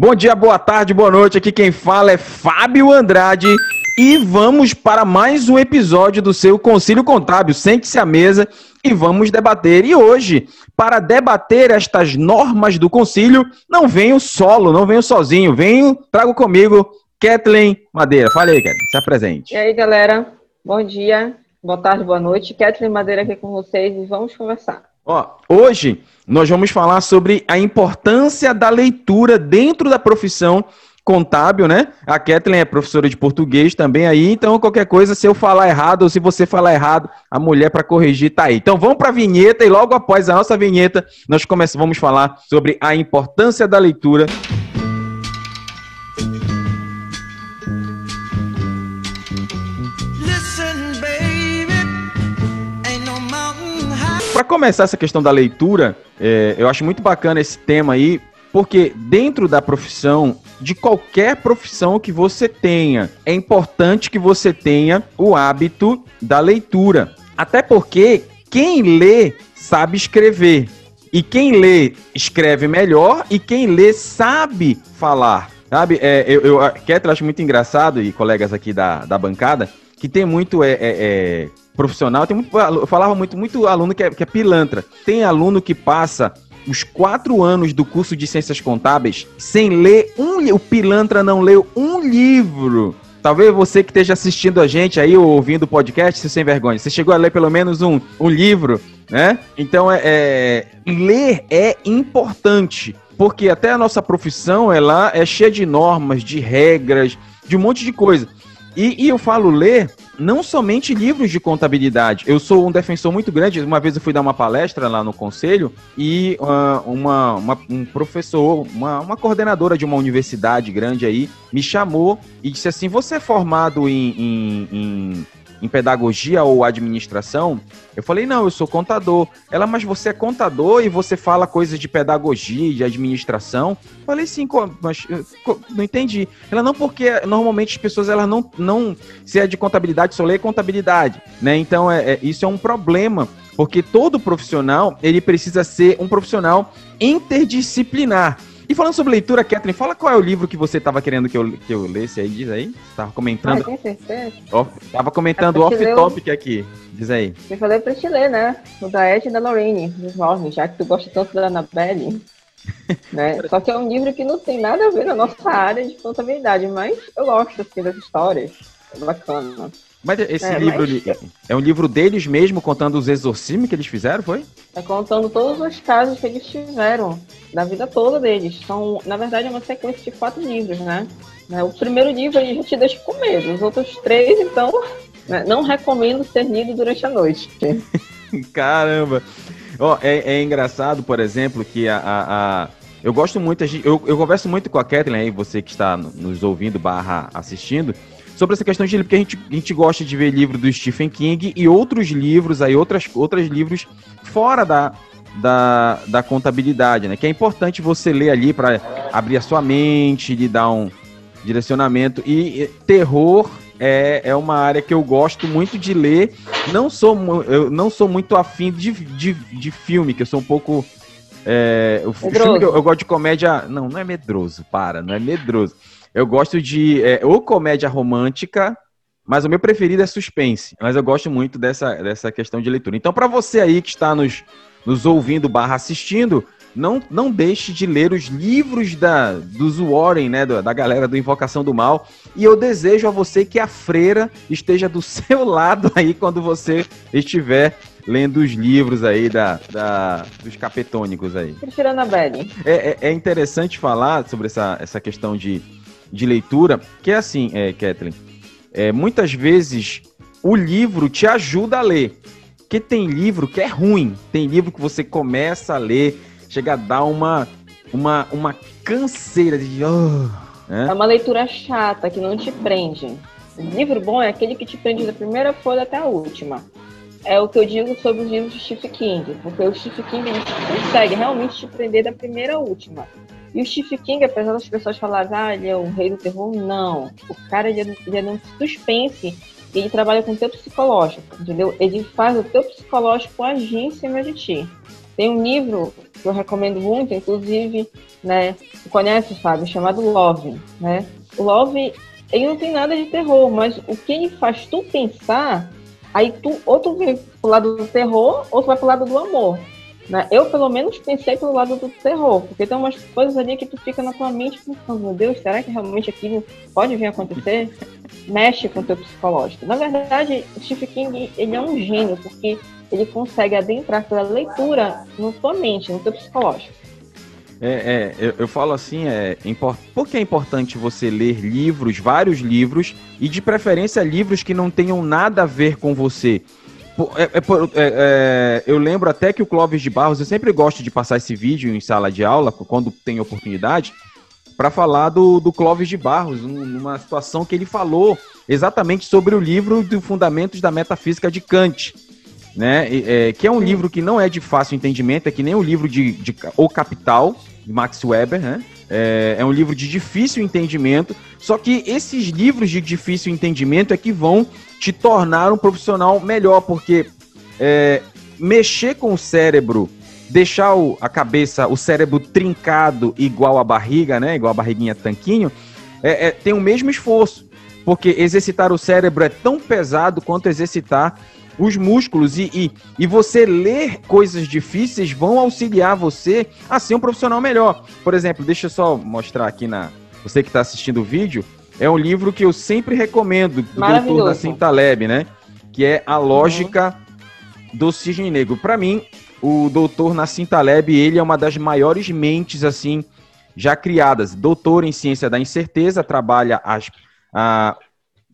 Bom dia, boa tarde, boa noite. Aqui quem fala é Fábio Andrade e vamos para mais um episódio do seu Concílio Contábil. Sente-se à mesa e vamos debater. E hoje, para debater estas normas do concílio, não venho solo, não venho sozinho, venho, trago comigo Kathleen Madeira. Fale aí, Kathleen, se apresente. E aí, galera, bom dia, boa tarde, boa noite. Kathleen Madeira aqui com vocês e vamos conversar. Ó, hoje nós vamos falar sobre a importância da leitura dentro da profissão contábil, né? A Kathleen é professora de português também aí, então qualquer coisa, se eu falar errado ou se você falar errado, a mulher para corrigir tá aí. Então vamos para a vinheta e logo após a nossa vinheta, nós começamos vamos falar sobre a importância da leitura Para começar essa questão da leitura, é, eu acho muito bacana esse tema aí, porque dentro da profissão, de qualquer profissão que você tenha, é importante que você tenha o hábito da leitura. Até porque quem lê sabe escrever. E quem lê escreve melhor e quem lê sabe falar. Sabe? É, eu, eu, Ketra, acho muito engraçado, e colegas aqui da, da bancada, que tem muito é, é, é profissional, tem muito, eu falava muito, muito aluno que é, que é pilantra. Tem aluno que passa os quatro anos do curso de Ciências Contábeis sem ler um... O pilantra não leu um livro. Talvez você que esteja assistindo a gente aí ou ouvindo o podcast, se sem vergonha, você chegou a ler pelo menos um, um livro, né? Então, é, é, ler é importante, porque até a nossa profissão, ela é cheia de normas, de regras, de um monte de coisa. E, e, eu falo ler não somente livros de contabilidade. Eu sou um defensor muito grande. Uma vez eu fui dar uma palestra lá no conselho e uh, uma, uma, um professor, uma, uma coordenadora de uma universidade grande aí, me chamou e disse assim: Você é formado em, em, em em pedagogia ou administração? Eu falei, não, eu sou contador. Ela, mas você é contador e você fala coisas de pedagogia, de administração? Eu falei, sim, mas não entendi. Ela, não, porque normalmente as pessoas, elas não, não se é de contabilidade, só lê contabilidade, né? Então, é, é isso é um problema, porque todo profissional, ele precisa ser um profissional interdisciplinar. E falando sobre leitura, Catherine, fala qual é o livro que você estava querendo que eu, que eu lesse aí, diz aí. Você tava comentando. Ah, tem certeza? Off, tava comentando é off-topic aqui. Diz aí. Eu falei pra te ler, né? O da Ed e da Lorraine, dos Mormons, já que tu gosta tanto da Annabelle. né? Só que é um livro que não tem nada a ver na nossa área de contabilidade, mas eu gosto assim, das histórias. É bacana. Mas esse é, livro mas... é um livro deles mesmo, contando os exorcismos que eles fizeram, foi? É contando todos os casos que eles tiveram, da vida toda deles. São, na verdade, é uma sequência de quatro livros, né? né o primeiro livro a gente deixa com medo, os outros três, então, né? não recomendo ser lido durante a noite. Caramba! Oh, é, é, engraçado, por exemplo, que a, a, a... eu gosto muito, eu, eu converso muito com a Kathleen aí, você que está nos ouvindo barra assistindo, sobre essa questão de livro, porque a gente, a gente gosta de ver livro do Stephen King e outros livros aí, outras, outros livros fora da, da, da contabilidade, né? Que é importante você ler ali para abrir a sua mente, lhe dar um direcionamento. E, e terror é, é uma área que eu gosto muito de ler. Não sou, eu não sou muito afim de, de, de filme, que eu sou um pouco. É, que eu, eu gosto de comédia. Não, não é medroso, para, não é medroso. Eu gosto de é, ou comédia romântica, mas o meu preferido é suspense. Mas eu gosto muito dessa, dessa questão de leitura. Então, para você aí que está nos, nos ouvindo barra assistindo, não, não deixe de ler os livros da, dos Warren, né, da galera do Invocação do Mal. E eu desejo a você que a freira esteja do seu lado aí quando você estiver lendo os livros aí da, da dos capetônicos aí. Tirando a Belly. É, é, é interessante falar sobre essa, essa questão de de leitura, que é assim, é, Kathleen, é, muitas vezes o livro te ajuda a ler. Porque tem livro que é ruim, tem livro que você começa a ler, chega a dar uma, uma, uma canseira de. Oh? É uma leitura chata que não te prende. Livro bom é aquele que te prende da primeira folha até a última. É o que eu digo sobre os livros de Stephen King, porque o Stephen King consegue realmente te prender da primeira à última. E o Stephen King, apesar das pessoas falarem, ah, ele é o rei do terror, não. O cara, ele é, ele é um suspense ele trabalha com o teu psicológico, entendeu? Ele faz o teu psicológico agir em cima de ti. Tem um livro que eu recomendo muito, inclusive, né? Conhece, Fábio, chamado Love, né? Love, ele não tem nada de terror, mas o que ele faz tu pensar, aí tu ou tu vem pro lado do terror, ou tu vai pro lado do amor. Né? Eu, pelo menos, pensei pelo lado do terror, porque tem umas coisas ali que tu fica na tua mente pensando, meu Deus, será que realmente aquilo pode vir a acontecer? Mexe com o teu psicológico. Na verdade, Stephen King, ele é um gênio, porque ele consegue adentrar pela leitura na sua mente, no seu psicológico. É, é eu, eu, falo assim, é, import... por que é importante você ler livros, vários livros, e de preferência livros que não tenham nada a ver com você? É, é, é, é, eu lembro até que o Clóvis de Barros, eu sempre gosto de passar esse vídeo em sala de aula, quando tem oportunidade, para falar do, do Clóvis de Barros, numa situação que ele falou exatamente sobre o livro do Fundamentos da Metafísica de Kant né? É, que é um livro que não é de fácil entendimento, é que nem o livro de, de O Capital, de Max Weber, né? É, é, um livro de difícil entendimento, só que esses livros de difícil entendimento é que vão te tornar um profissional melhor, porque é, mexer com o cérebro, deixar o, a cabeça, o cérebro trincado igual a barriga, né? Igual a barriguinha tanquinho, é, é, tem o mesmo esforço, porque exercitar o cérebro é tão pesado quanto exercitar os músculos e, e, e você ler coisas difíceis vão auxiliar você a ser um profissional melhor. Por exemplo, deixa eu só mostrar aqui na. Você que está assistindo o vídeo, é um livro que eu sempre recomendo do doutor Nassim Taleb, né? Que é A Lógica uhum. do Cisne Negro. Para mim, o doutor Nassim Taleb, ele é uma das maiores mentes, assim, já criadas. Doutor em ciência da incerteza, trabalha as, a,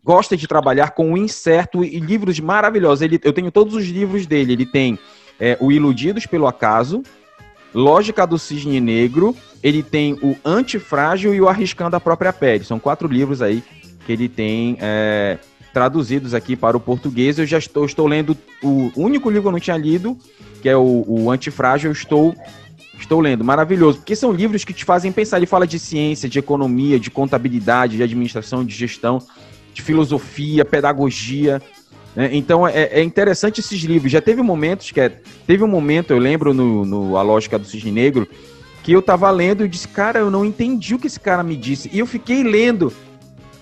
gosta de trabalhar com o incerto e livros maravilhosos. Ele, eu tenho todos os livros dele. Ele tem é, o Iludidos pelo Acaso, Lógica do Cisne Negro, ele tem o Antifrágil e o Arriscando a Própria Pele. São quatro livros aí que ele tem é, traduzidos aqui para o português. Eu já estou, estou lendo o único livro que eu não tinha lido, que é o, o Antifrágil, eu estou Estou lendo, maravilhoso, porque são livros que te fazem pensar. Ele fala de ciência, de economia, de contabilidade, de administração, de gestão de filosofia, pedagogia. Né? Então é, é, interessante esses livros. Já teve momentos que é, teve um momento, eu lembro no, no A Lógica do Cisne Negro, que eu tava lendo e disse, cara, eu não entendi o que esse cara me disse. E eu fiquei lendo.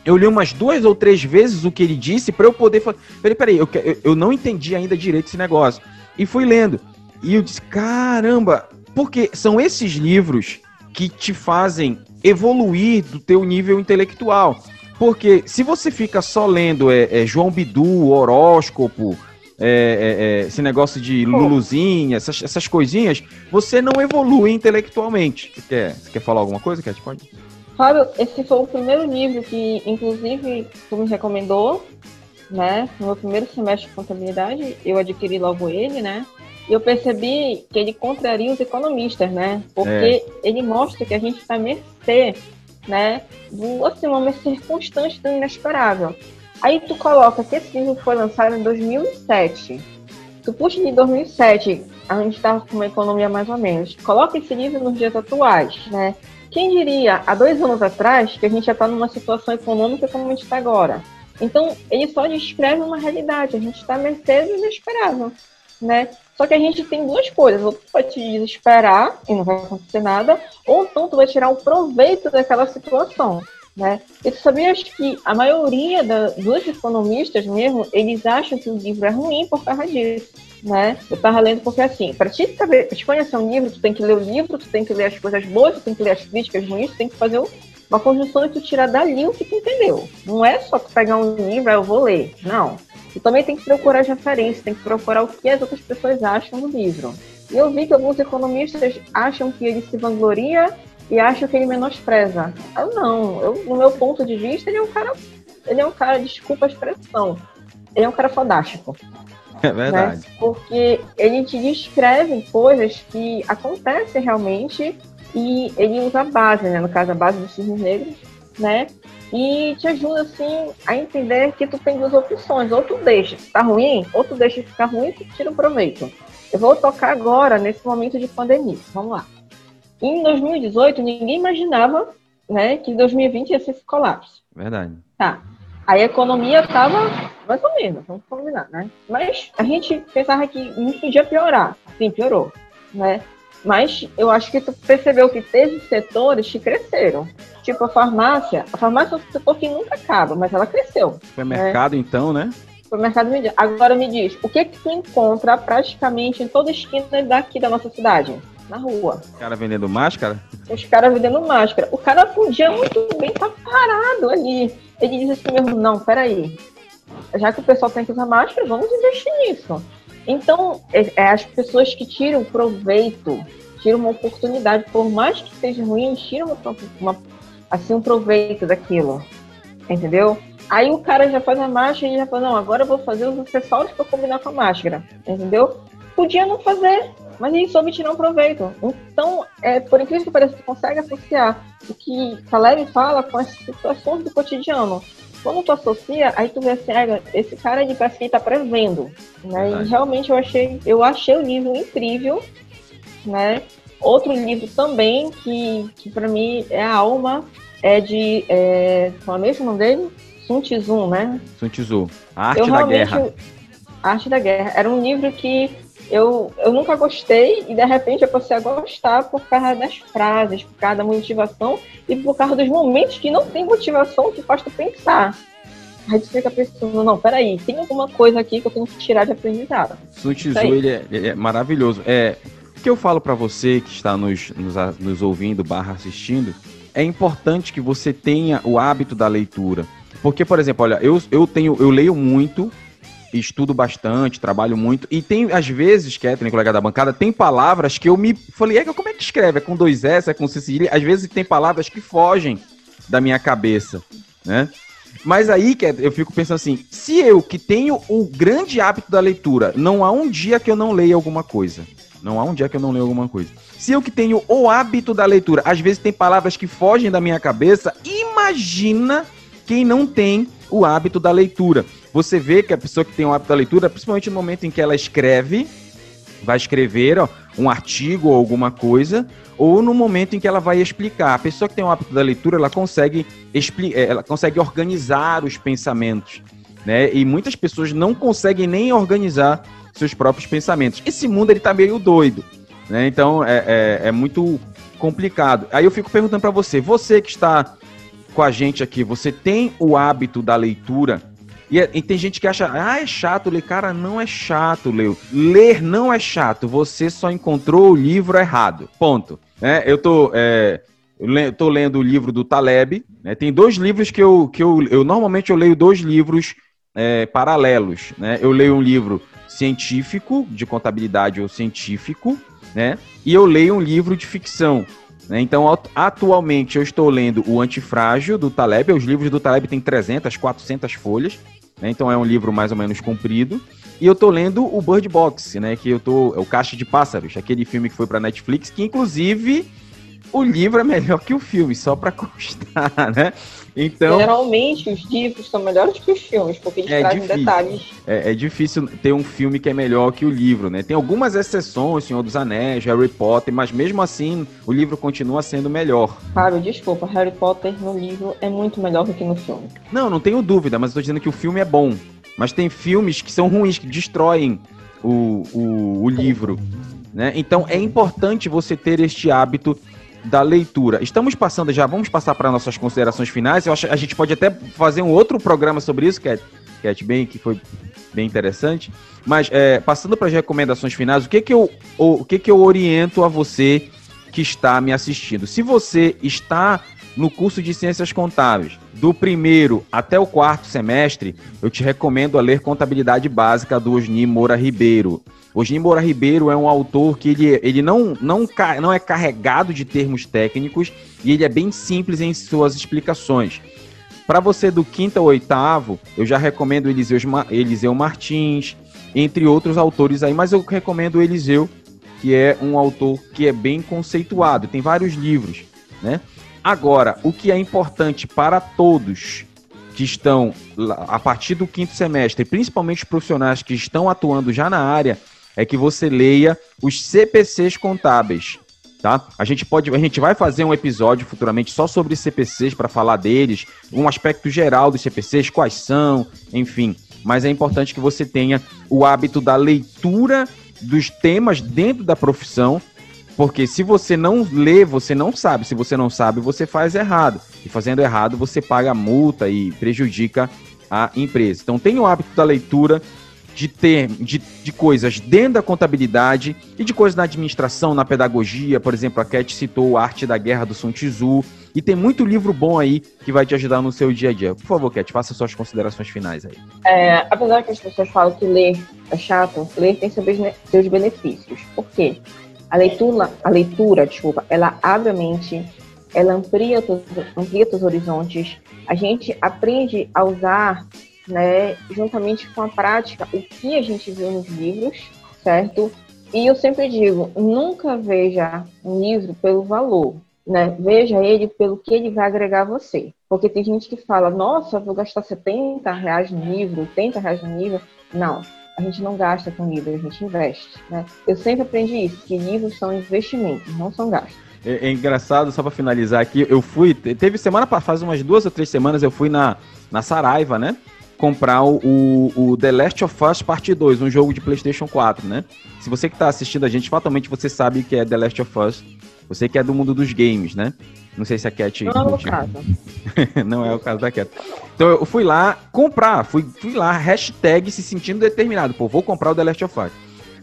Eu li umas duas ou três vezes o que ele disse para eu poder falar. Peraí, peraí, eu, eu não entendi ainda direito esse negócio. E fui lendo. E eu disse, caramba, porque são esses livros que te fazem evoluir do teu nível intelectual. Porque se você fica só lendo é, é João Bidu, horóscopo, é, é, é esse negócio de Luluzinha, essas, essas coisinhas, você não evolui intelectualmente. Você quer, você quer falar alguma coisa, Cat? Pode? Fábio, esse foi o primeiro livro que, inclusive, tu me recomendou, né? No meu primeiro semestre de contabilidade, eu adquiri logo ele, né? E eu percebi que ele contraria os economistas, né? Porque é. ele mostra que a gente está mercê né? Do, assim, uma circunstância tão inesperável. Aí tu coloca que esse livro foi lançado em 2007. Tu puxa de 2007, a gente estava com uma economia mais ou menos. Coloca esse livro nos dias atuais, né? Quem diria, há dois anos atrás, que a gente já está numa situação econômica como a gente está agora? Então, ele só descreve uma realidade. A gente está mercê do inesperável, né? Só que a gente tem duas coisas. Ou tu vai te desesperar e não vai acontecer nada, ou então tu vai tirar um proveito daquela situação. Né? E tu sabias que a maioria da, dos economistas mesmo, eles acham que o livro é ruim por causa disso. Né? Eu tava lendo porque assim, para te saber, pra te conhecer um livro, tu tem que ler o livro, tu tem que ler as coisas boas, tu tem que ler as críticas ruins, tu tem que fazer uma conjunção e tu tirar dali o que tu entendeu. Não é só tu pegar um livro, ah, eu vou ler. Não. E também tem que procurar as referências, tem que procurar o que as outras pessoas acham do livro. E eu vi que alguns economistas acham que ele se vangloria e acham que ele menospreza. Eu não, eu, no meu ponto de vista, ele é um cara, ele é um cara, desculpa a expressão, ele é um cara fodástico. É verdade. Né? Porque ele te descreve coisas que acontecem realmente e ele usa a base, né? No caso, a base dos cisnes negros, né? e te ajuda assim a entender que tu tem duas opções, ou tu deixa, tá ruim, ou tu deixa ficar ruim e tu tira o proveito. Eu vou tocar agora nesse momento de pandemia. Vamos lá. Em 2018, ninguém imaginava, né, que 2020 ia ser esse colapso. Verdade. Tá. A economia estava mais ou menos, vamos combinar, né? Mas a gente pensava que não podia piorar. Sim, piorou. né? Mas eu acho que tu percebeu que teve setores que cresceram. Tipo a farmácia. A farmácia é um setor que nunca acaba, mas ela cresceu. Foi mercado, né? então, né? Foi mercado mídia. Agora me diz, o que que tu encontra praticamente em toda esquina daqui da nossa cidade? Na rua. Os caras vendendo máscara? Os caras vendendo máscara. O cara podia muito bem estar tá parado ali. Ele diz assim mesmo, não, peraí. Já que o pessoal tem que usar máscara, vamos investir nisso. Então, é, é, as pessoas que tiram proveito, tiram uma oportunidade, por mais que seja ruim, tiram uma, uma, assim, um proveito daquilo. Entendeu? Aí o cara já faz a máscara e já fala, não, agora eu vou fazer os acessórios para combinar com a máscara. Entendeu? Podia não fazer, mas ele soube tirar um proveito. Então, é, por incrível que pareça, você consegue associar o que Caleb fala com as situações do cotidiano. Quando tu associa, aí tu vê assim, ah, esse cara de parece que tá prevendo, né? E realmente eu achei, eu achei o livro incrível, né? Outro livro também que, que para mim é a alma é de é, qual é mesmo o nome dele? Sun Tzu, né? Sun Tzu, a arte eu, da guerra. A arte da guerra era um livro que eu, eu nunca gostei e de repente eu passei a gostar por causa das frases, por causa da motivação e por causa dos momentos que não tem motivação que faz tu pensar. Aí tu fica pensando, não, peraí, tem alguma coisa aqui que eu tenho que tirar de aprendizado. Sun Tzu, ele é, ele é, maravilhoso. É, o que eu falo para você que está nos, nos, nos ouvindo barra assistindo, é importante que você tenha o hábito da leitura. Porque, por exemplo, olha, eu, eu tenho, eu leio muito, estudo bastante, trabalho muito. E tem, às vezes, Catherine, colega da bancada, tem palavras que eu me falei, é, como é que escreve? É com dois S, é com Cecília? Às vezes tem palavras que fogem da minha cabeça, né? Mas aí, eu fico pensando assim, se eu que tenho o grande hábito da leitura, não há um dia que eu não leia alguma coisa. Não há um dia que eu não leia alguma coisa. Se eu que tenho o hábito da leitura, às vezes tem palavras que fogem da minha cabeça, imagina quem não tem o hábito da leitura. Você vê que a pessoa que tem o hábito da leitura, principalmente no momento em que ela escreve, vai escrever ó, um artigo ou alguma coisa, ou no momento em que ela vai explicar. A pessoa que tem o hábito da leitura, ela consegue, eh, ela consegue organizar os pensamentos. Né? E muitas pessoas não conseguem nem organizar seus próprios pensamentos. Esse mundo ele tá meio doido. Né? Então é, é, é muito complicado. Aí eu fico perguntando para você, você que está com a gente aqui, você tem o hábito da leitura? E, e, tem gente que acha, ah, é chato ler. Cara, não é chato, Leo. Ler não é chato. Você só encontrou o livro errado. Ponto. É, eu tô. É, eu tô lendo o livro do Taleb. Né? Tem dois livros que eu, que eu, eu normalmente eu leio dois livros é, paralelos. Né? Eu leio um livro científico, de contabilidade ou científico, né? E eu leio um livro de ficção. Né? Então, atualmente, eu estou lendo O Antifrágil, do Taleb. Os livros do Taleb têm 300, 400 folhas. Né? Então, é um livro mais ou menos comprido. E eu estou lendo o Bird Box, né? Que eu tô... É o Caixa de Pássaros, aquele filme que foi para Netflix, que inclusive o livro é melhor que o filme, só para constar, né? Então, Geralmente os livros são melhores que os filmes, porque eles é trazem difícil. detalhes. É, é, difícil ter um filme que é melhor que o livro, né? Tem algumas exceções, Senhor dos Anéis, Harry Potter, mas mesmo assim o livro continua sendo melhor. Fábio, desculpa, Harry Potter no livro é muito melhor do que no filme. Não, não tenho dúvida, mas eu tô dizendo que o filme é bom. Mas tem filmes que são ruins, que destroem o, o, o livro. Né? Então é importante você ter este hábito da leitura. Estamos passando já, vamos passar para nossas considerações finais. Eu acho a gente pode até fazer um outro programa sobre isso, Cat, Cat bem, que foi bem interessante. Mas é, passando para as recomendações finais, o que que eu o, o que que eu oriento a você que está me assistindo? Se você está no curso de Ciências Contábeis, do primeiro até o quarto semestre, eu te recomendo a ler Contabilidade Básica do Osni Moura Ribeiro. Osni Moura Ribeiro é um autor que ele, ele não, não, não é carregado de termos técnicos e ele é bem simples em suas explicações. Para você do quinto ao oitavo, eu já recomendo Eliseu, Eliseu Martins, entre outros autores aí, mas eu recomendo Eliseu, que é um autor que é bem conceituado, tem vários livros, né? Agora, o que é importante para todos que estão a partir do quinto semestre, principalmente os profissionais que estão atuando já na área, é que você leia os CPCs contábeis. Tá? A gente pode, a gente vai fazer um episódio futuramente só sobre CPCs para falar deles, um aspecto geral dos CPCs, quais são, enfim. mas é importante que você tenha o hábito da leitura dos temas dentro da profissão, porque se você não lê, você não sabe. Se você não sabe, você faz errado. E fazendo errado, você paga multa e prejudica a empresa. Então tenha o hábito da leitura, de ter de, de coisas dentro da contabilidade e de coisas na administração, na pedagogia. Por exemplo, a Cat citou a Arte da Guerra do Sun Tzu. E tem muito livro bom aí que vai te ajudar no seu dia a dia. Por favor, Cat, faça suas considerações finais aí. É, apesar que as pessoas falam que ler é chato, ler tem seus benefícios. Por quê? A leitura, a leitura, desculpa, ela abre a mente, ela amplia, amplia os horizontes. A gente aprende a usar, né, juntamente com a prática, o que a gente viu nos livros, certo? E eu sempre digo, nunca veja um livro pelo valor, né? Veja ele pelo que ele vai agregar a você. Porque tem gente que fala, nossa, vou gastar 70 reais no livro, 80 reais no livro. Não, a gente não gasta com livro, a gente investe. Né? Eu sempre aprendi isso, que livros são investimentos, não são gastos. É, é engraçado, só para finalizar aqui, eu fui, teve semana, faz umas duas ou três semanas, eu fui na, na Saraiva, né? comprar o, o, The Last of Us Parte 2, um jogo de PlayStation 4, né? Se você que está assistindo a gente, fatalmente você sabe que é The Last of Us você que é do mundo dos games, né? Não sei se a Cat. Não é o caso. não é o caso da Cat. Então eu fui lá comprar, fui, fui lá, hashtag se sentindo determinado. Pô, vou comprar o The Last of Us.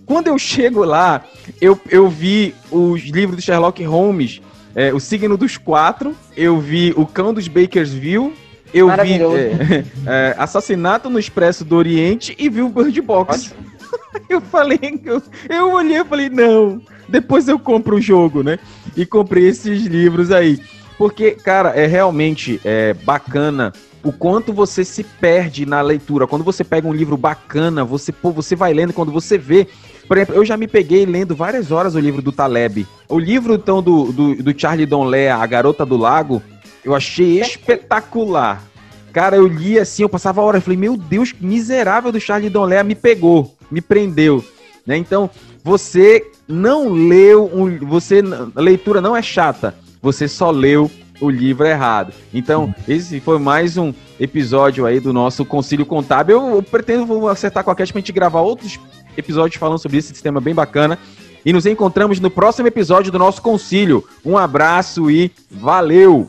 Quando eu chego lá, eu, eu vi os livros do Sherlock Holmes, é, O Signo dos Quatro, eu vi O Cão dos Bakersville, eu vi é, é, Assassinato no Expresso do Oriente e vi o Bird Box. eu falei, eu, eu olhei e falei, não, depois eu compro o jogo, né? E comprei esses livros aí. Porque, cara, é realmente é, bacana o quanto você se perde na leitura. Quando você pega um livro bacana, você, pô, você vai lendo, quando você vê. Por exemplo, eu já me peguei lendo várias horas o livro do Taleb. O livro, então, do, do, do Charlie Donlé, A Garota do Lago, eu achei espetacular. Cara, eu li assim, eu passava horas, eu falei, meu Deus, miserável do Charlie Donlé me pegou, me prendeu. Né? Então, você não leu um, você a leitura não é chata, você só leu o livro errado. Então, esse foi mais um episódio aí do nosso Concílio Contábil. Eu, eu pretendo acertar com a Cat pra gente gravar outros episódios falando sobre esse sistema bem bacana. E nos encontramos no próximo episódio do nosso concílio. Um abraço e valeu!